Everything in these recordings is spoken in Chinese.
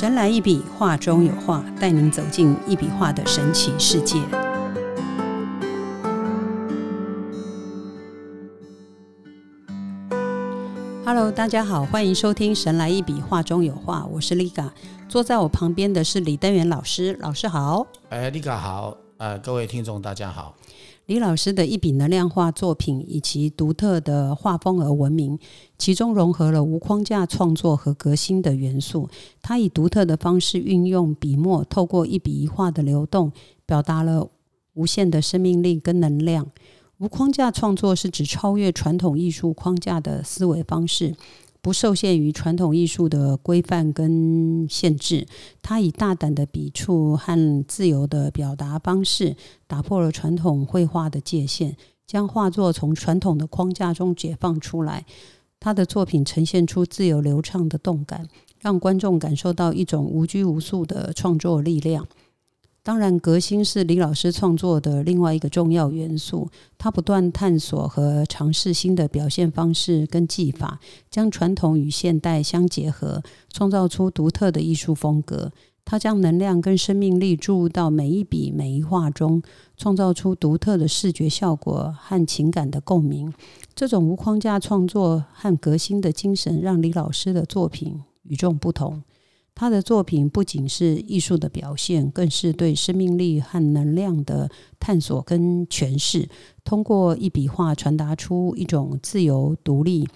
神来一笔，画中有画，带您走进一笔画的神奇世界。Hello，大家好，欢迎收听《神来一笔，画中有画》，我是 Liga，坐在我旁边的是李登元老师，老师好。哎，Liga 好，呃，各位听众大家好。李老师的一笔能量画作品以其独特的画风而闻名，其中融合了无框架创作和革新的元素。他以独特的方式运用笔墨，透过一笔一画的流动，表达了无限的生命力跟能量。无框架创作是指超越传统艺术框架的思维方式。不受限于传统艺术的规范跟限制，他以大胆的笔触和自由的表达方式，打破了传统绘画的界限，将画作从传统的框架中解放出来。他的作品呈现出自由流畅的动感，让观众感受到一种无拘无束的创作力量。当然，革新是李老师创作的另外一个重要元素。他不断探索和尝试新的表现方式跟技法，将传统与现代相结合，创造出独特的艺术风格。他将能量跟生命力注入到每一笔每一画中，创造出独特的视觉效果和情感的共鸣。这种无框架创作和革新的精神，让李老师的作品与众不同。他的作品不仅是艺术的表现，更是对生命力和能量的探索跟诠释。通过一笔画，传达出一种自由、独立、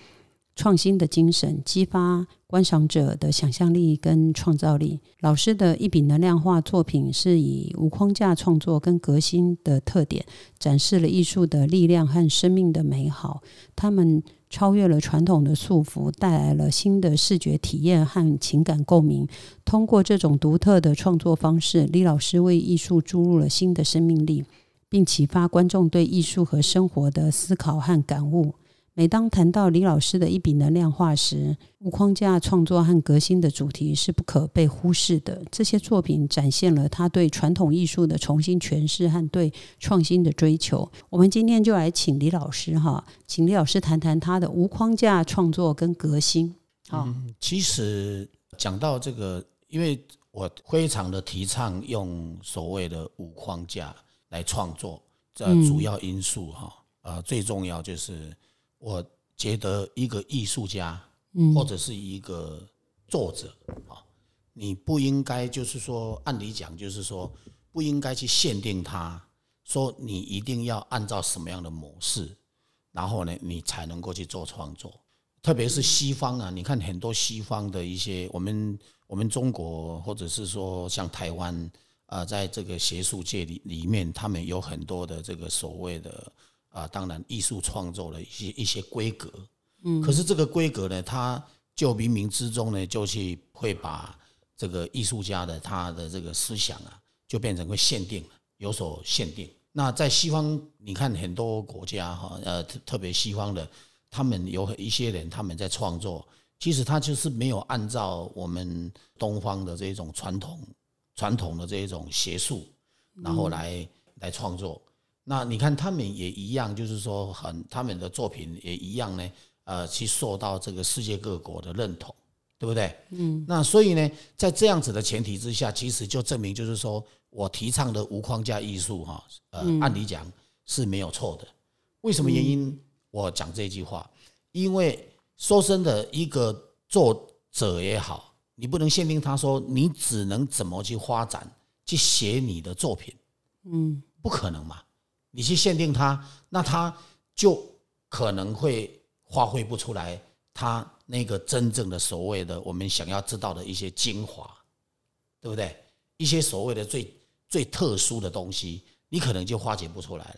创新的精神，激发观赏者的想象力跟创造力。老师的一笔能量画作品是以无框架创作跟革新的特点，展示了艺术的力量和生命的美好。他们。超越了传统的束缚，带来了新的视觉体验和情感共鸣。通过这种独特的创作方式，李老师为艺术注入了新的生命力，并启发观众对艺术和生活的思考和感悟。每当谈到李老师的一笔能量化时，无框架创作和革新的主题是不可被忽视的。这些作品展现了他对传统艺术的重新诠释和对创新的追求。我们今天就来请李老师哈，请李老师谈谈他的无框架创作跟革新。好，其实讲到这个，因为我非常的提倡用所谓的无框架来创作，这主要因素哈，呃，最重要就是。我觉得一个艺术家，或者是一个作者啊，你不应该就是说，按理讲就是说，不应该去限定他，说你一定要按照什么样的模式，然后呢，你才能够去做创作。特别是西方啊，你看很多西方的一些，我们我们中国或者是说像台湾啊，在这个学术界里里面，他们有很多的这个所谓的。啊，当然，艺术创作的一些一些规格，嗯，可是这个规格呢，它就冥冥之中呢，就去会把这个艺术家的他的这个思想啊，就变成会限定了，有所限定。那在西方，你看很多国家哈，呃，特特别西方的，他们有一些人他们在创作，其实他就是没有按照我们东方的这种传统传统的这一种学术，然后来来创作。那你看他们也一样，就是说很他们的作品也一样呢，呃，去受到这个世界各国的认同，对不对？嗯。那所以呢，在这样子的前提之下，其实就证明就是说我提倡的无框架艺术哈，呃，按理讲是没有错的。为什么原因？我讲这句话，因为说真的，一个作者也好，你不能限定他说你只能怎么去发展去写你的作品，嗯，不可能嘛。你去限定他，那他就可能会发挥不出来他那个真正的所谓的我们想要知道的一些精华，对不对？一些所谓的最最特殊的东西，你可能就化解不出来了。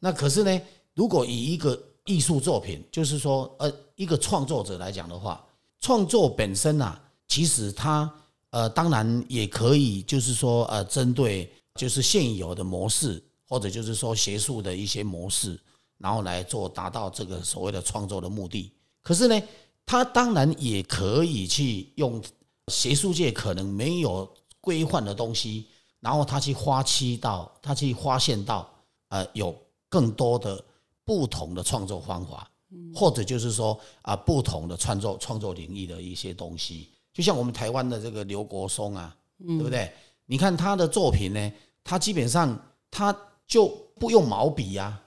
那可是呢，如果以一个艺术作品，就是说，呃，一个创作者来讲的话，创作本身啊，其实他呃，当然也可以，就是说，呃，针对就是现有的模式。或者就是说学术的一些模式，然后来做达到这个所谓的创作的目的。可是呢，他当然也可以去用学术界可能没有规范的东西，然后他去发期到，他去发现到，呃，有更多的不同的创作方法，或者就是说啊，不同的创作创作领域的一些东西，就像我们台湾的这个刘国松啊，对不对？你看他的作品呢，他基本上他就不用毛笔呀，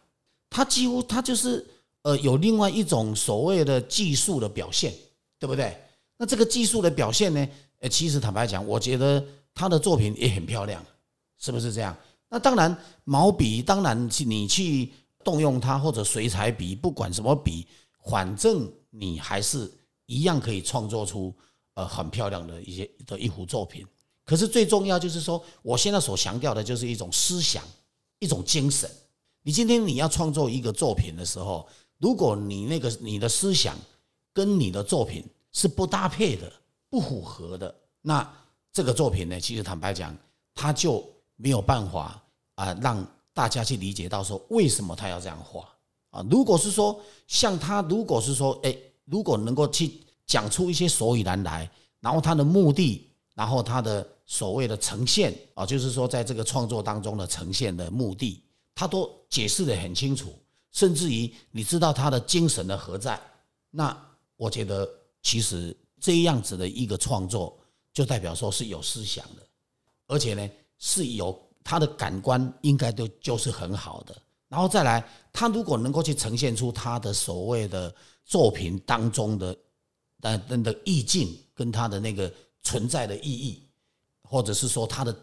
他几乎他就是呃有另外一种所谓的技术的表现，对不对？那这个技术的表现呢，呃，其实坦白讲，我觉得他的作品也很漂亮，是不是这样？那当然，毛笔当然你去动用它，或者水彩笔，不管什么笔，反正你还是一样可以创作出呃很漂亮的一些的一幅作品。可是最重要就是说，我现在所强调的就是一种思想，一种精神。你今天你要创作一个作品的时候，如果你那个你的思想跟你的作品是不搭配的、不符合的，那这个作品呢，其实坦白讲，它就没有办法啊，让大家去理解到说为什么他要这样画啊。如果是说像他，如果是说哎，如果能够去讲出一些所以然来，然后他的目的，然后他的。所谓的呈现啊，就是说在这个创作当中的呈现的目的，他都解释的很清楚，甚至于你知道他的精神的何在。那我觉得，其实这样子的一个创作，就代表说是有思想的，而且呢是有他的感官应该都就是很好的。然后再来，他如果能够去呈现出他的所谓的作品当中的那那的意境跟他的那个存在的意义。或者是说他的，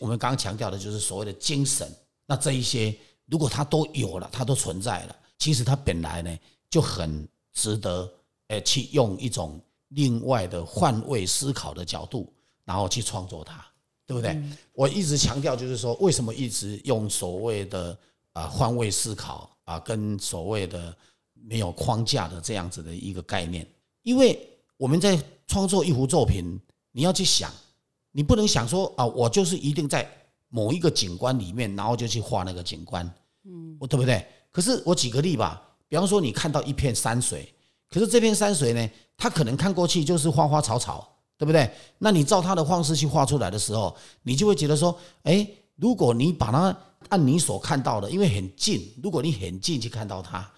我们刚刚强调的就是所谓的精神，那这一些如果他都有了，他都存在了，其实他本来呢就很值得，呃，去用一种另外的换位思考的角度，然后去创作它，对不对？我一直强调就是说，为什么一直用所谓的啊换位思考啊，跟所谓的没有框架的这样子的一个概念？因为我们在创作一幅作品，你要去想。你不能想说啊，我就是一定在某一个景观里面，然后就去画那个景观，嗯，我对不对？可是我举个例吧，比方说你看到一片山水，可是这片山水呢，它可能看过去就是花花草草，对不对？那你照它的方式去画出来的时候，你就会觉得说，哎，如果你把它按你所看到的，因为很近，如果你很近去看到它，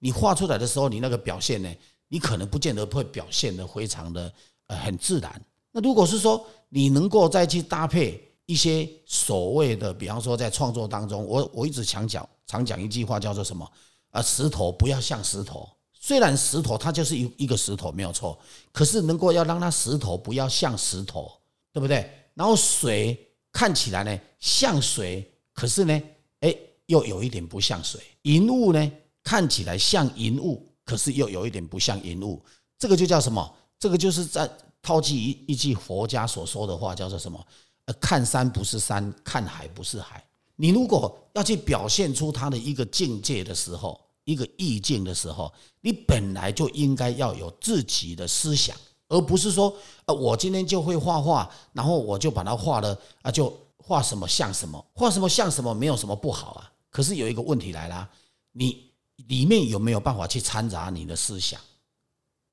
你画出来的时候，你那个表现呢，你可能不见得会表现的非常的呃很自然。那如果是说你能够再去搭配一些所谓的，比方说在创作当中，我我一直常讲常讲一句话叫做什么？啊，石头不要像石头，虽然石头它就是一一个石头没有错，可是能够要让它石头不要像石头，对不对？然后水看起来呢像水，可是呢，哎，又有一点不像水。银雾呢看起来像银雾，可是又有一点不像银雾，这个就叫什么？这个就是在。套句一一句佛家所说的话，叫做什么？呃，看山不是山，看海不是海。你如果要去表现出他的一个境界的时候，一个意境的时候，你本来就应该要有自己的思想，而不是说，呃，我今天就会画画，然后我就把它画了啊，就画什么像什么，画什么像什么，没有什么不好啊。可是有一个问题来了，你里面有没有办法去掺杂你的思想？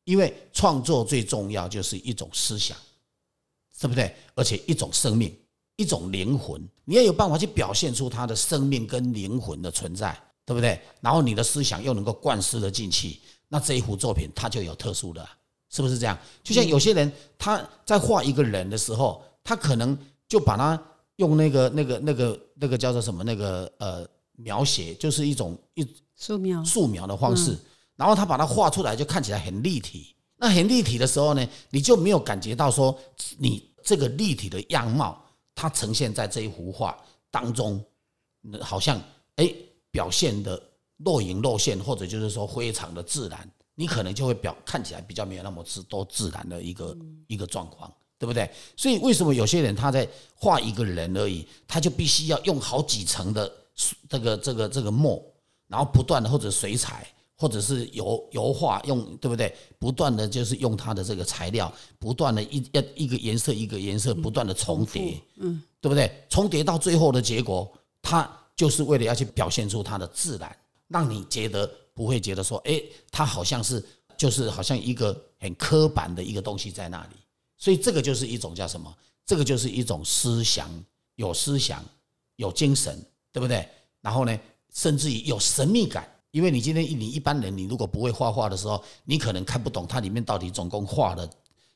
因为创作最重要就是一种思想，对不对？而且一种生命，一种灵魂，你要有办法去表现出他的生命跟灵魂的存在，对不对？然后你的思想又能够灌输的进去，那这一幅作品它就有特殊的，是不是这样？就像有些人他在画一个人的时候，他可能就把他用那个、那个、那个、那个叫做什么？那个呃，描写就是一种一素描素描的方式。然后他把它画出来，就看起来很立体。那很立体的时候呢，你就没有感觉到说你这个立体的样貌，它呈现在这一幅画当中，好像哎表现的若隐若现，或者就是说非常的自然，你可能就会表看起来比较没有那么自多自然的一个一个状况，对不对？所以为什么有些人他在画一个人而已，他就必须要用好几层的这个这个这个墨，然后不断的或者水彩。或者是油油画用对不对？不断的就是用它的这个材料，不断的一一一个颜色一个颜色不断的重叠，嗯，对不对？重叠到最后的结果，它就是为了要去表现出它的自然，让你觉得不会觉得说，哎，它好像是就是好像一个很刻板的一个东西在那里。所以这个就是一种叫什么？这个就是一种思想，有思想，有精神，对不对？然后呢，甚至于有神秘感。因为你今天你一般人，你如果不会画画的时候，你可能看不懂它里面到底总共画了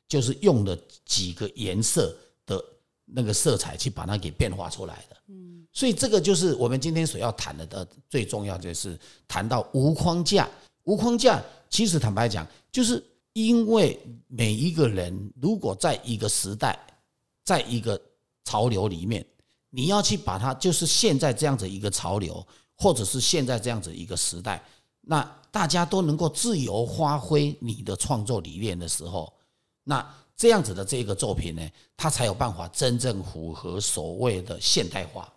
就是用了几个颜色的那个色彩去把它给变化出来的。嗯，所以这个就是我们今天所要谈的的最重要，就是谈到无框架。无框架，其实坦白讲，就是因为每一个人如果在一个时代，在一个潮流里面，你要去把它，就是现在这样子一个潮流，或者是现在这样子一个时代，那大家都能够自由发挥你的创作理念的时候。那这样子的这个作品呢，它才有办法真正符合所谓的现代化，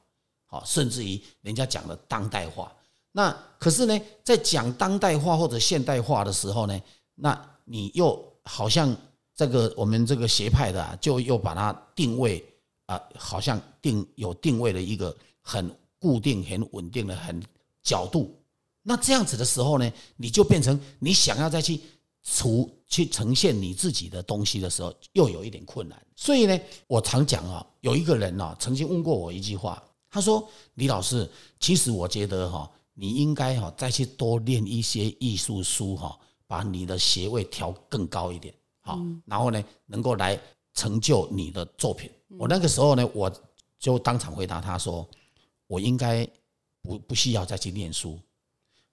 好，甚至于人家讲的当代化。那可是呢，在讲当代化或者现代化的时候呢，那你又好像这个我们这个邪派的，就又把它定位啊，好像定有定位的一个很固定、很稳定的很角度。那这样子的时候呢，你就变成你想要再去。除去呈现你自己的东西的时候，又有一点困难。所以呢，我常讲啊，有一个人啊，曾经问过我一句话，他说：“李老师，其实我觉得哈，你应该哈再去多练一些艺术书哈，把你的学位调更高一点，好，然后呢，能够来成就你的作品。”我那个时候呢，我就当场回答他说：“我应该不不需要再去念书。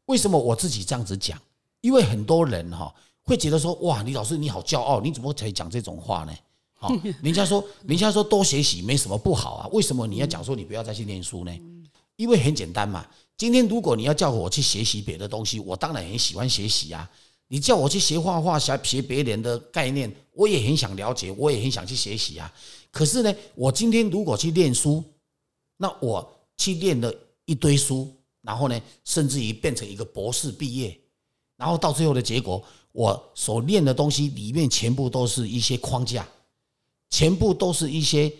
为什么我自己这样子讲？因为很多人哈。”会觉得说哇，李老师你好骄傲，你怎么可以讲这种话呢？好，人家说人家说多学习没什么不好啊，为什么你要讲说你不要再去念书呢？因为很简单嘛，今天如果你要叫我去学习别的东西，我当然很喜欢学习啊。你叫我去学画画、学学别人的概念，我也很想了解，我也很想去学习啊。可是呢，我今天如果去念书，那我去念了一堆书，然后呢，甚至于变成一个博士毕业，然后到最后的结果。我所练的东西里面全部都是一些框架，全部都是一些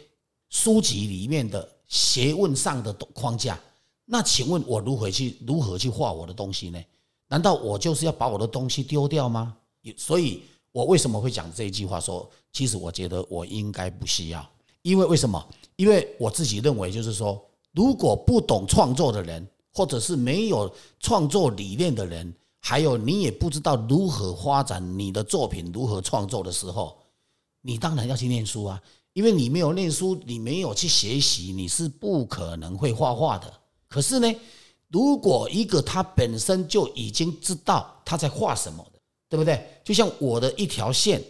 书籍里面的学问上的框架。那请问我如何去如何去画我的东西呢？难道我就是要把我的东西丢掉吗？所以，我为什么会讲这一句话？说其实我觉得我应该不需要，因为为什么？因为我自己认为，就是说，如果不懂创作的人，或者是没有创作理念的人。还有，你也不知道如何发展你的作品，如何创作的时候，你当然要去念书啊！因为你没有念书，你没有去学习，你是不可能会画画的。可是呢，如果一个他本身就已经知道他在画什么的，对不对？就像我的一条线，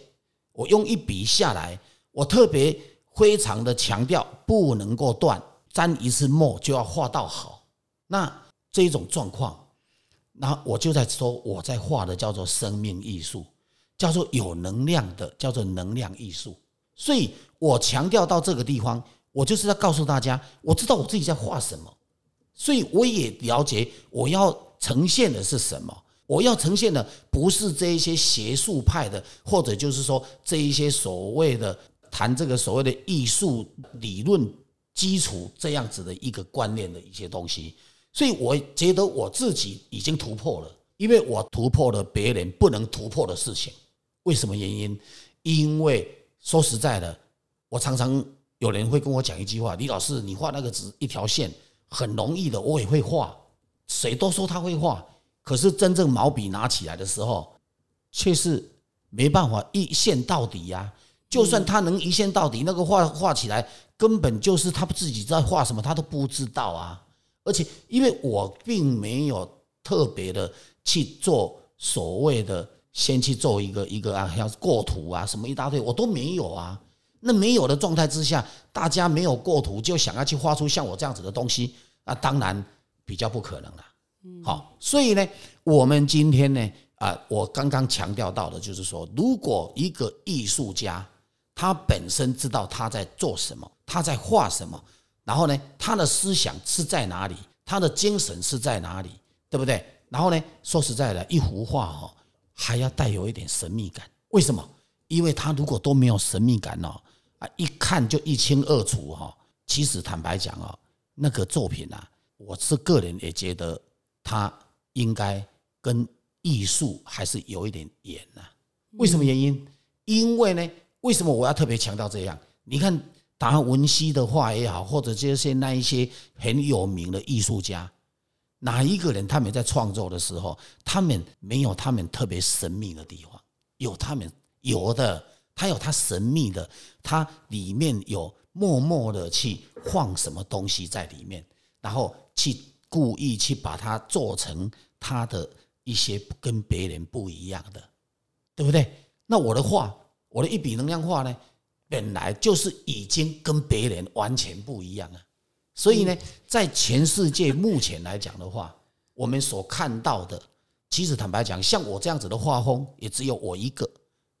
我用一笔下来，我特别非常的强调不能够断，沾一次墨就要画到好。那这种状况。那我就在说，我在画的叫做生命艺术，叫做有能量的，叫做能量艺术。所以我强调到这个地方，我就是要告诉大家，我知道我自己在画什么，所以我也了解我要呈现的是什么。我要呈现的不是这一些学术派的，或者就是说这一些所谓的谈这个所谓的艺术理论基础这样子的一个观念的一些东西。所以我觉得我自己已经突破了，因为我突破了别人不能突破的事情。为什么原因？因为说实在的，我常常有人会跟我讲一句话：“李老师，你画那个纸一条线很容易的，我也会画。谁都说他会画，可是真正毛笔拿起来的时候，却是没办法一线到底呀。就算他能一线到底，那个画画起来根本就是他自己在画什么，他都不知道啊。”而且，因为我并没有特别的去做所谓的先去做一个一个啊，像过图啊什么一大堆，我都没有啊。那没有的状态之下，大家没有过图就想要去画出像我这样子的东西，那当然比较不可能了。好，所以呢，我们今天呢，啊，我刚刚强调到的就是说，如果一个艺术家他本身知道他在做什么，他在画什么。然后呢，他的思想是在哪里？他的精神是在哪里？对不对？然后呢，说实在的，一幅画哈，还要带有一点神秘感。为什么？因为他如果都没有神秘感哦，啊，一看就一清二楚哈。其实坦白讲哦，那个作品啊，我是个人也觉得他应该跟艺术还是有一点远呐。为什么原因？因为呢，为什么我要特别强调这样？你看。达文西的画也好，或者这些那一些很有名的艺术家，哪一个人他们在创作的时候，他们没有他们特别神秘的地方？有他们有的，他有他神秘的，他里面有默默的去放什么东西在里面，然后去故意去把它做成他的一些跟别人不一样的，对不对？那我的画，我的一笔能量画呢，本来就是已经跟别人完全不一样了。所以呢，在全世界目前来讲的话，我们所看到的，其实坦白讲，像我这样子的画风，也只有我一个。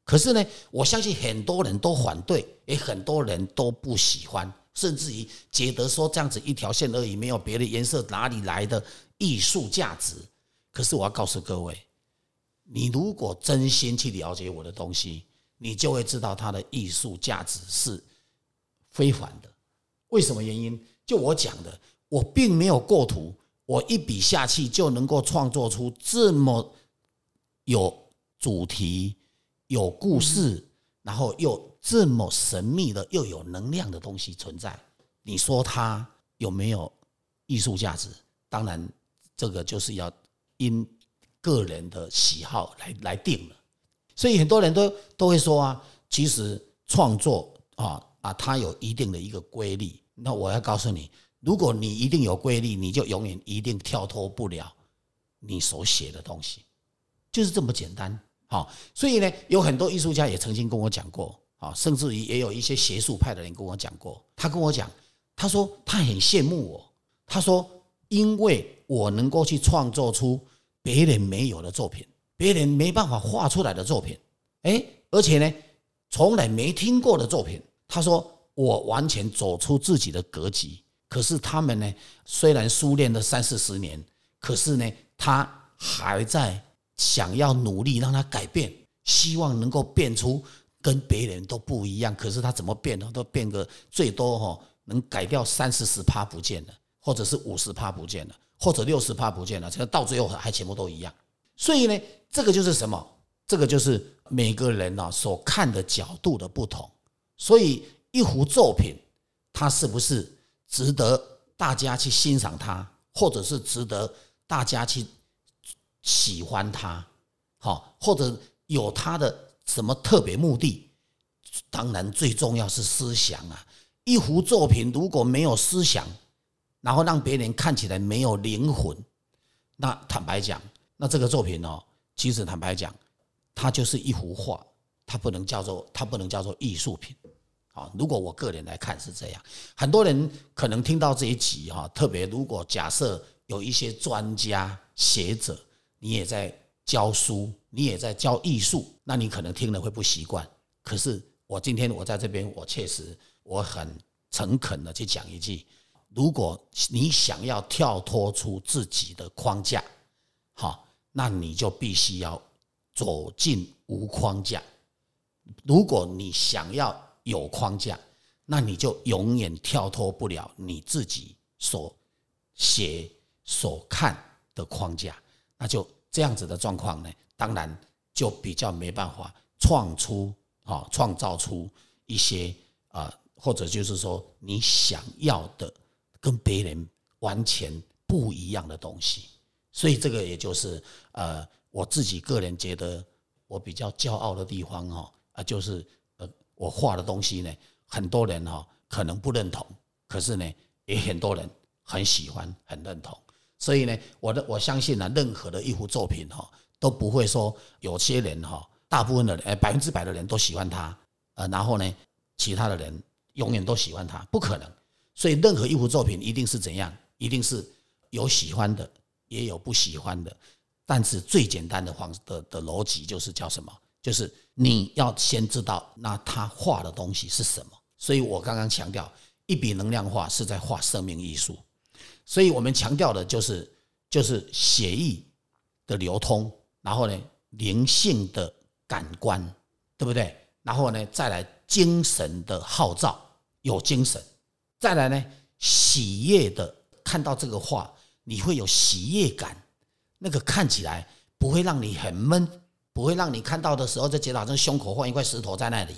可是呢，我相信很多人都反对，也很多人都不喜欢，甚至于觉得说这样子一条线而已，没有别的颜色，哪里来的艺术价值？可是我要告诉各位，你如果真心去了解我的东西，你就会知道它的艺术价值是非凡的。为什么原因？就我讲的，我并没有构图，我一笔下去就能够创作出这么有主题、有故事，然后又这么神秘的、又有能量的东西存在。你说它有没有艺术价值？当然，这个就是要因个人的喜好来来定了。所以很多人都都会说啊，其实创作啊啊，它有一定的一个规律。那我要告诉你，如果你一定有规律，你就永远一定跳脱不了你所写的东西，就是这么简单。好，所以呢，有很多艺术家也曾经跟我讲过，啊，甚至于也有一些学术派的人跟我讲过，他跟我讲，他说他很羡慕我，他说因为我能够去创作出别人没有的作品，别人没办法画出来的作品，哎，而且呢，从来没听过的作品，他说。我完全走出自己的格局，可是他们呢？虽然修炼了三四十年，可是呢，他还在想要努力让他改变，希望能够变出跟别人都不一样。可是他怎么变呢？都变个最多哈，能改掉三四十趴不见了，或者是五十趴不见了，或者六十趴不见了，这个到最后还全部都一样。所以呢，这个就是什么？这个就是每个人呢所看的角度的不同，所以。一幅作品，它是不是值得大家去欣赏它，或者是值得大家去喜欢它？好，或者有它的什么特别目的？当然，最重要是思想啊！一幅作品如果没有思想，然后让别人看起来没有灵魂，那坦白讲，那这个作品哦，其实坦白讲，它就是一幅画，它不能叫做它不能叫做艺术品。啊，如果我个人来看是这样，很多人可能听到这一集哈，特别如果假设有一些专家学者，你也在教书，你也在教艺术，那你可能听了会不习惯。可是我今天我在这边，我确实我很诚恳的去讲一句：如果你想要跳脱出自己的框架，好，那你就必须要走进无框架。如果你想要有框架，那你就永远跳脱不了你自己所写、所看的框架。那就这样子的状况呢，当然就比较没办法创出啊，创造出一些啊，或者就是说你想要的跟别人完全不一样的东西。所以这个也就是呃，我自己个人觉得我比较骄傲的地方哈啊，就是呃。我画的东西呢，很多人哈可能不认同，可是呢，也很多人很喜欢、很认同。所以呢，我的我相信呢，任何的一幅作品哈，都不会说有些人哈，大部分的人，百分之百的人都喜欢他，呃，然后呢，其他的人永远都喜欢他，不可能。所以，任何一幅作品一定是怎样？一定是有喜欢的，也有不喜欢的。但是最简单的方的的逻辑就是叫什么？就是你要先知道，那他画的东西是什么。所以我刚刚强调，一笔能量画是在画生命艺术。所以我们强调的就是，就是血液的流通，然后呢，灵性的感官，对不对？然后呢，再来精神的号召，有精神。再来呢，喜悦的看到这个画，你会有喜悦感，那个看起来不会让你很闷。不会让你看到的时候，就觉得好像胸口放一块石头在那里。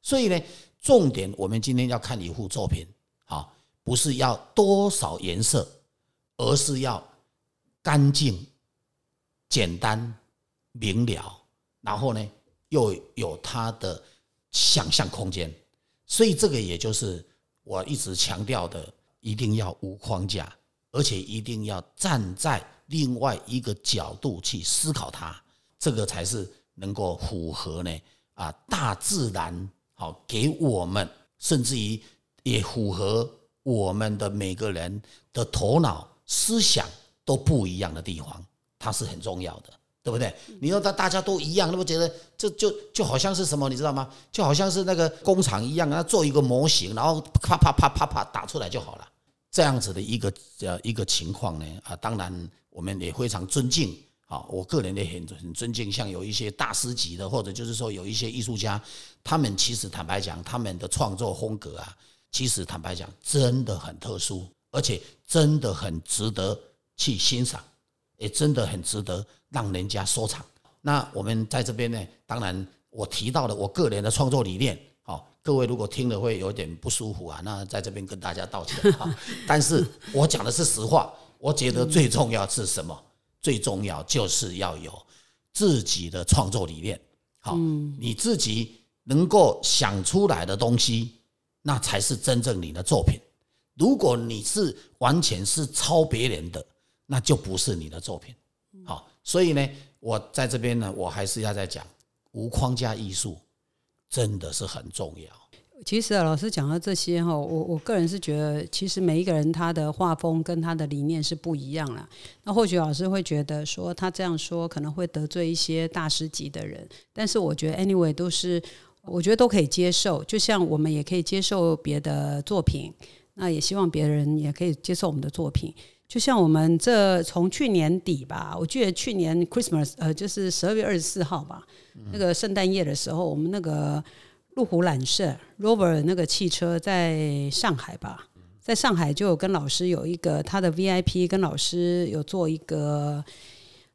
所以呢，重点我们今天要看一幅作品，好，不是要多少颜色，而是要干净、简单、明了，然后呢，又有它的想象空间。所以这个也就是我一直强调的，一定要无框架，而且一定要站在另外一个角度去思考它，这个才是能够符合呢啊大自然好给我们，甚至于也符合我们的每个人的头脑思想都不一样的地方，它是很重要的。对不对？你说大大家都一样，那不觉得这就就好像是什么？你知道吗？就好像是那个工厂一样啊，做一个模型，然后啪啪啪啪啪打出来就好了。这样子的一个呃一个情况呢啊，当然我们也非常尊敬啊，我个人也很很尊敬，像有一些大师级的，或者就是说有一些艺术家，他们其实坦白讲，他们的创作风格啊，其实坦白讲真的很特殊，而且真的很值得去欣赏。也真的很值得让人家收藏。那我们在这边呢，当然我提到了我个人的创作理念，各位如果听了会有点不舒服啊，那在这边跟大家道歉啊。但是我讲的是实话，我觉得最重要是什么？最重要就是要有自己的创作理念，好，你自己能够想出来的东西，那才是真正你的作品。如果你是完全是抄别人的。那就不是你的作品，好，所以呢，我在这边呢，我还是要再讲，无框架艺术真的是很重要。其实啊，老师讲到这些哈，我我个人是觉得，其实每一个人他的画风跟他的理念是不一样了。那或许老师会觉得说，他这样说可能会得罪一些大师级的人，但是我觉得 anyway 都是，我觉得都可以接受。就像我们也可以接受别的作品，那也希望别人也可以接受我们的作品。就像我们这从去年底吧，我记得去年 Christmas 呃，就是十二月二十四号吧，那个圣诞夜的时候，我们那个路虎揽胜 Rover 那个汽车在上海吧，在上海就有跟老师有一个他的 VIP，跟老师有做一个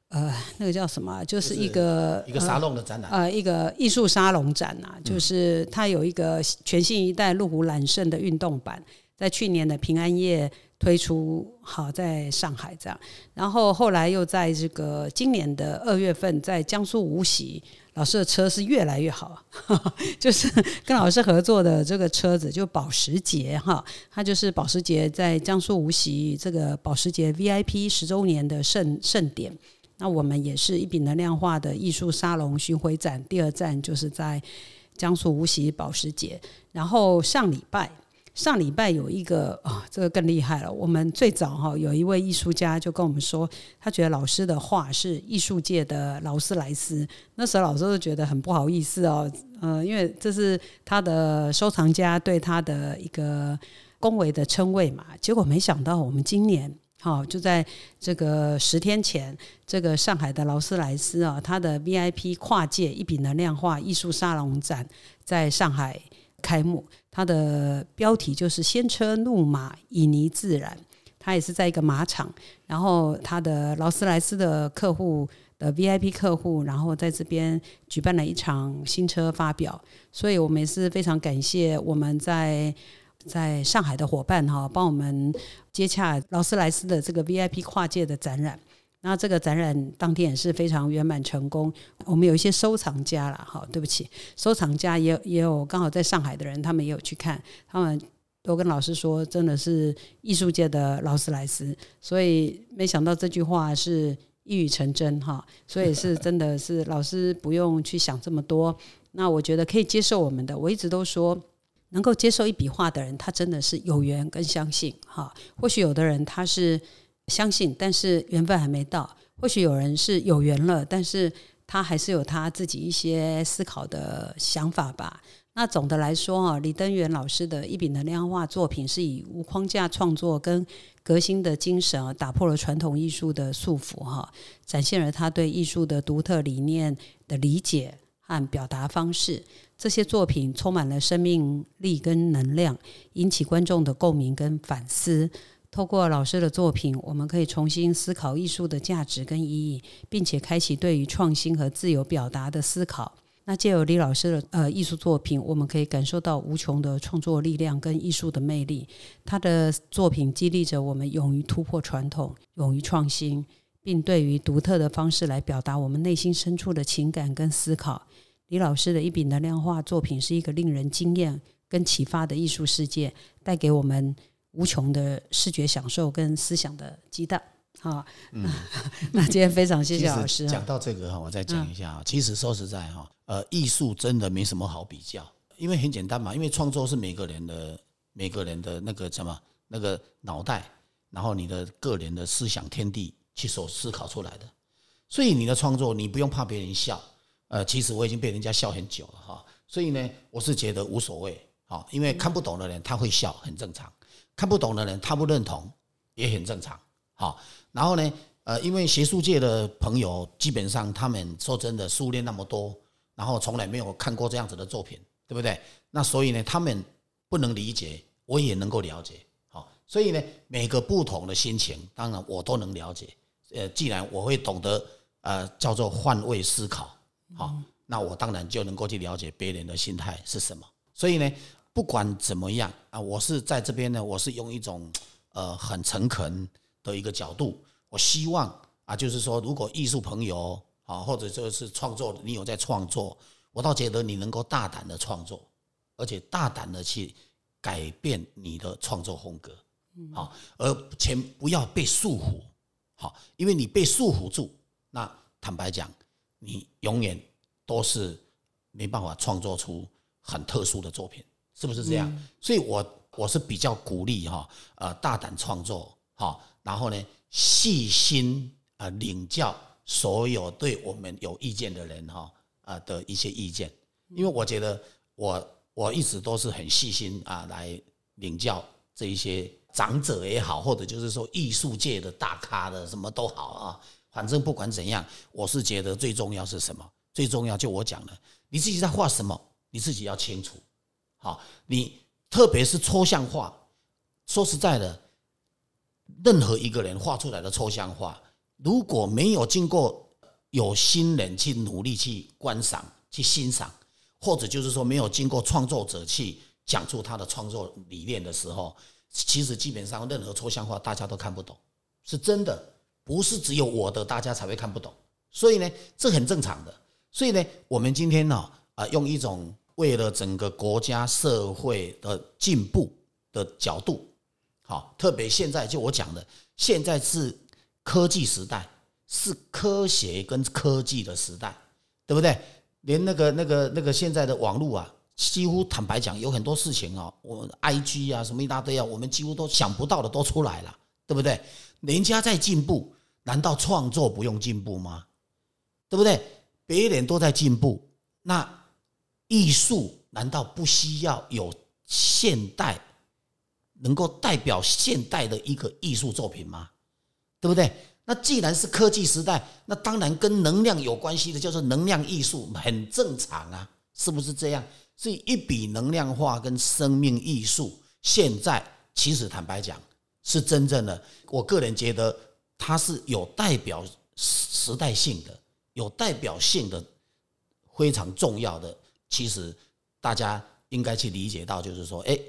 呃，那个叫什么，就是一个一个沙龙的展览，呃，一个艺术沙龙展呐，就是它有一个全新一代路虎揽胜的运动版，在去年的平安夜。推出好在上海这样，然后后来又在这个今年的二月份，在江苏无锡，老师的车是越来越好，就是跟老师合作的这个车子就保时捷哈，它就是保时捷在江苏无锡这个保时捷 VIP 十周年的盛盛典，那我们也是一笔能量化的艺术沙龙巡回展，第二站就是在江苏无锡保时捷，然后上礼拜。上礼拜有一个啊，这个更厉害了。我们最早哈有一位艺术家就跟我们说，他觉得老师的画是艺术界的劳斯莱斯。那时候老师就觉得很不好意思哦，呃，因为这是他的收藏家对他的一个恭维的称谓嘛。结果没想到我们今年哈就在这个十天前，这个上海的劳斯莱斯啊，他的 VIP 跨界一笔能量化艺术沙龙展在上海。开幕，它的标题就是“鲜车怒马，旖旎自然”。它也是在一个马场，然后它的劳斯莱斯的客户的 VIP 客户，然后在这边举办了一场新车发表。所以我们也是非常感谢我们在在上海的伙伴哈，帮我们接洽劳斯莱斯的这个 VIP 跨界的展览。那这个展览当天也是非常圆满成功。我们有一些收藏家了，哈，对不起，收藏家也也有刚好在上海的人，他们也有去看，他们都跟老师说，真的是艺术界的劳斯莱斯。所以没想到这句话是一语成真，哈，所以是真的是老师不用去想这么多。那我觉得可以接受我们的，我一直都说，能够接受一笔画的人，他真的是有缘跟相信，哈。或许有的人他是。相信，但是缘分还没到。或许有人是有缘了，但是他还是有他自己一些思考的想法吧。那总的来说啊，李登元老师的一笔能量化作品是以无框架创作跟革新的精神啊，打破了传统艺术的束缚哈，展现了他对艺术的独特理念的理解和表达方式。这些作品充满了生命力跟能量，引起观众的共鸣跟反思。透过老师的作品，我们可以重新思考艺术的价值跟意义，并且开启对于创新和自由表达的思考。那借由李老师的呃艺术作品，我们可以感受到无穷的创作力量跟艺术的魅力。他的作品激励着我们勇于突破传统，勇于创新，并对于独特的方式来表达我们内心深处的情感跟思考。李老师的一笔能量化作品是一个令人惊艳跟启发的艺术世界，带给我们无穷的视觉享受跟思想的激荡。好，那今天非常谢谢老师。讲到这个哈，我再讲一下啊。其实说实在哈，呃，艺术真的没什么好比较，因为很简单嘛，因为创作是每个人的每个人的那个什么那个脑袋，然后你的个人的思想天地去所思考出来的，所以你的创作你不用怕别人笑。呃，其实我已经被人家笑很久了哈，所以呢，我是觉得无所谓哈，因为看不懂的人他会笑很正常，看不懂的人他不认同也很正常。好，然后呢，呃，因为学术界的朋友基本上他们说真的书念那么多，然后从来没有看过这样子的作品，对不对？那所以呢，他们不能理解，我也能够了解。好，所以呢，每个不同的心情，当然我都能了解。呃，既然我会懂得，呃，叫做换位思考，好，那我当然就能够去了解别人的心态是什么。所以呢，不管怎么样啊，我是在这边呢，我是用一种呃很诚恳。的一个角度，我希望啊，就是说，如果艺术朋友啊，或者就是创作，你有在创作，我倒觉得你能够大胆的创作，而且大胆的去改变你的创作风格，好，而且不要被束缚，好，因为你被束缚住，那坦白讲，你永远都是没办法创作出很特殊的作品，是不是这样？所以我我是比较鼓励哈，呃，大胆创作，哈。然后呢，细心啊领教所有对我们有意见的人哈啊的一些意见，因为我觉得我我一直都是很细心啊来领教这一些长者也好，或者就是说艺术界的大咖的什么都好啊，反正不管怎样，我是觉得最重要是什么？最重要就我讲的，你自己在画什么，你自己要清楚。好，你特别是抽象画，说实在的。任何一个人画出来的抽象画，如果没有经过有心人去努力去观赏、去欣赏，或者就是说没有经过创作者去讲出他的创作理念的时候，其实基本上任何抽象画大家都看不懂，是真的，不是只有我的大家才会看不懂。所以呢，这很正常的。所以呢，我们今天呢，啊，用一种为了整个国家社会的进步的角度。好，特别现在就我讲的，现在是科技时代，是科学跟科技的时代，对不对？连那个那个那个现在的网络啊，几乎坦白讲，有很多事情啊，我 I G 啊什么一大堆啊，我们几乎都想不到的都出来了，对不对？人家在进步，难道创作不用进步吗？对不对？别人都在进步，那艺术难道不需要有现代？能够代表现代的一个艺术作品吗？对不对？那既然是科技时代，那当然跟能量有关系的，叫做能量艺术，很正常啊，是不是这样？所以一笔能量化跟生命艺术，现在其实坦白讲，是真正的。我个人觉得它是有代表时代性的，有代表性的，非常重要的。其实大家应该去理解到，就是说，哎。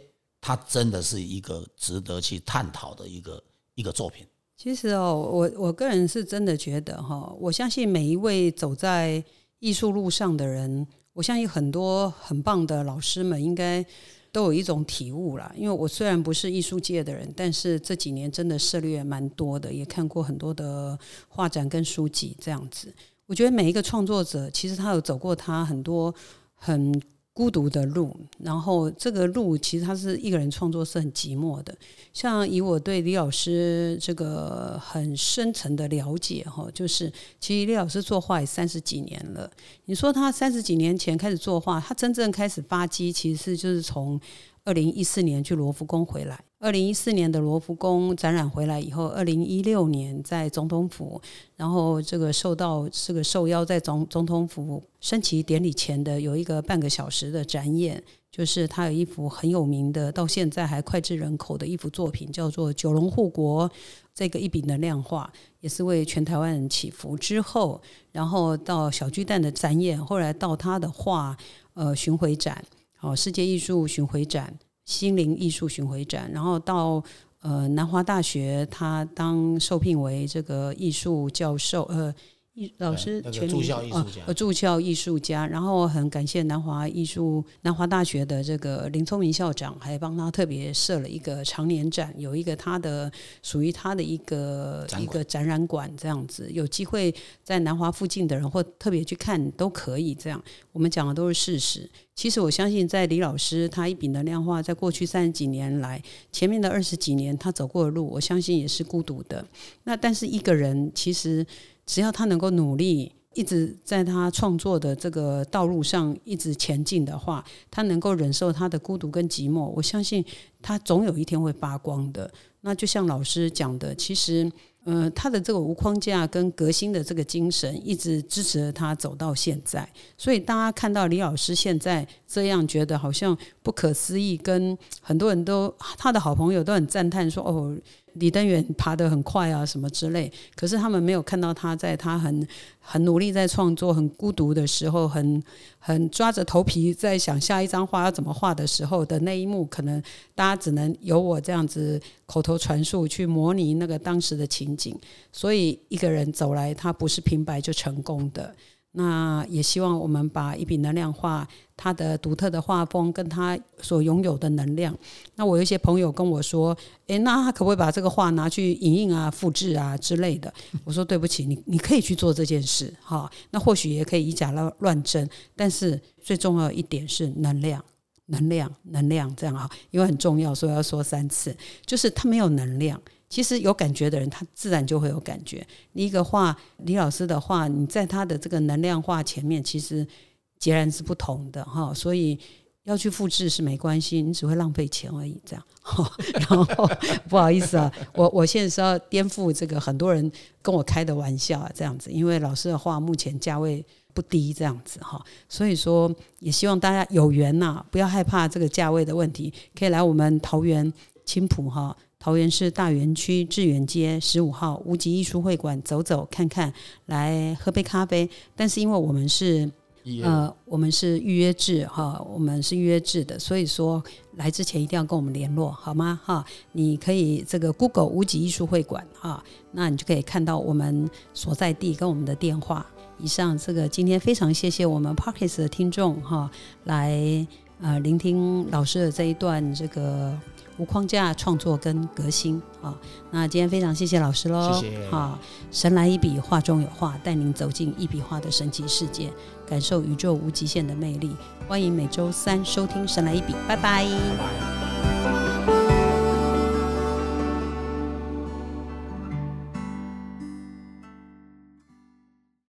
它真的是一个值得去探讨的一个一个作品。其实哦，我我个人是真的觉得哈，我相信每一位走在艺术路上的人，我相信很多很棒的老师们应该都有一种体悟啦。因为我虽然不是艺术界的人，但是这几年真的涉猎蛮多的，也看过很多的画展跟书籍这样子。我觉得每一个创作者，其实他有走过他很多很。孤独的路，然后这个路其实他是一个人创作是很寂寞的。像以我对李老师这个很深层的了解哈，就是其实李老师作画也三十几年了。你说他三十几年前开始作画，他真正开始发迹，其实是就是从。二零一四年去罗浮宫回来，二零一四年的罗浮宫展览回来以后，二零一六年在总统府，然后这个受到这个受邀在总总统府升旗典礼前的有一个半个小时的展演，就是他有一幅很有名的，到现在还脍炙人口的一幅作品，叫做《九龙护国》，这个一笔能量画，也是为全台湾人祈福。之后，然后到小巨蛋的展演，后来到他的画呃巡回展。哦，世界艺术巡回展、心灵艺术巡回展，然后到呃南华大学，他当受聘为这个艺术教授，呃，艺老师对那个全名住校艺术家呃，住校艺术家。然后很感谢南华艺术南华大学的这个林聪明校长，还帮他特别设了一个常年展，有一个他的属于他的一个一个展览馆这样子。有机会在南华附近的人或特别去看都可以。这样我们讲的都是事实。其实我相信，在李老师他一笔能量化，在过去三十几年来，前面的二十几年他走过的路，我相信也是孤独的。那但是一个人其实只要他能够努力，一直在他创作的这个道路上一直前进的话，他能够忍受他的孤独跟寂寞，我相信他总有一天会发光的。那就像老师讲的，其实。呃，他的这个无框架跟革新的这个精神，一直支持着他走到现在。所以大家看到李老师现在这样，觉得好像不可思议，跟很多人都他的好朋友都很赞叹说：“哦，李登远爬得很快啊，什么之类。”可是他们没有看到他在他很很努力在创作、很孤独的时候，很很抓着头皮在想下一张画要怎么画的时候的那一幕，可能大家只能由我这样子口头传述去模拟那个当时的情景。所以一个人走来，他不是平白就成功的。那也希望我们把一笔能量画他的独特的画风跟他所拥有的能量。那我有一些朋友跟我说：“诶，那他可不可以把这个画拿去影印啊、复制啊之类的？”我说：“对不起，你你可以去做这件事，哈。那或许也可以以假乱乱真，但是最重要一点是能量，能量，能量，这样啊，因为很重要，所以要说三次。就是他没有能量。”其实有感觉的人，他自然就会有感觉。一个画，李老师的画，你在他的这个能量画前面，其实截然是不同的哈。所以要去复制是没关系，你只会浪费钱而已。这样，然后不好意思啊，我我现在是要颠覆这个很多人跟我开的玩笑啊，这样子，因为老师的画目前价位不低，这样子哈。所以说，也希望大家有缘呐，不要害怕这个价位的问题，可以来我们桃园青浦哈。桃园市大园区致远街十五号无极艺术会馆走走看看，来喝杯咖啡。但是因为我们是呃，我们是预约制哈，我们是预约制的，所以说来之前一定要跟我们联络，好吗？哈，你可以这个 Google 无极艺术会馆哈，那你就可以看到我们所在地跟我们的电话。以上这个今天非常谢谢我们 Parkes 的听众哈，来呃聆听老师的这一段这个。无框架创作跟革新啊，那今天非常谢谢老师喽，谢谢啊，神来一笔，画中有画，带您走进一笔画的神奇世界，感受宇宙无极限的魅力。欢迎每周三收听《神来一笔》，拜拜。拜拜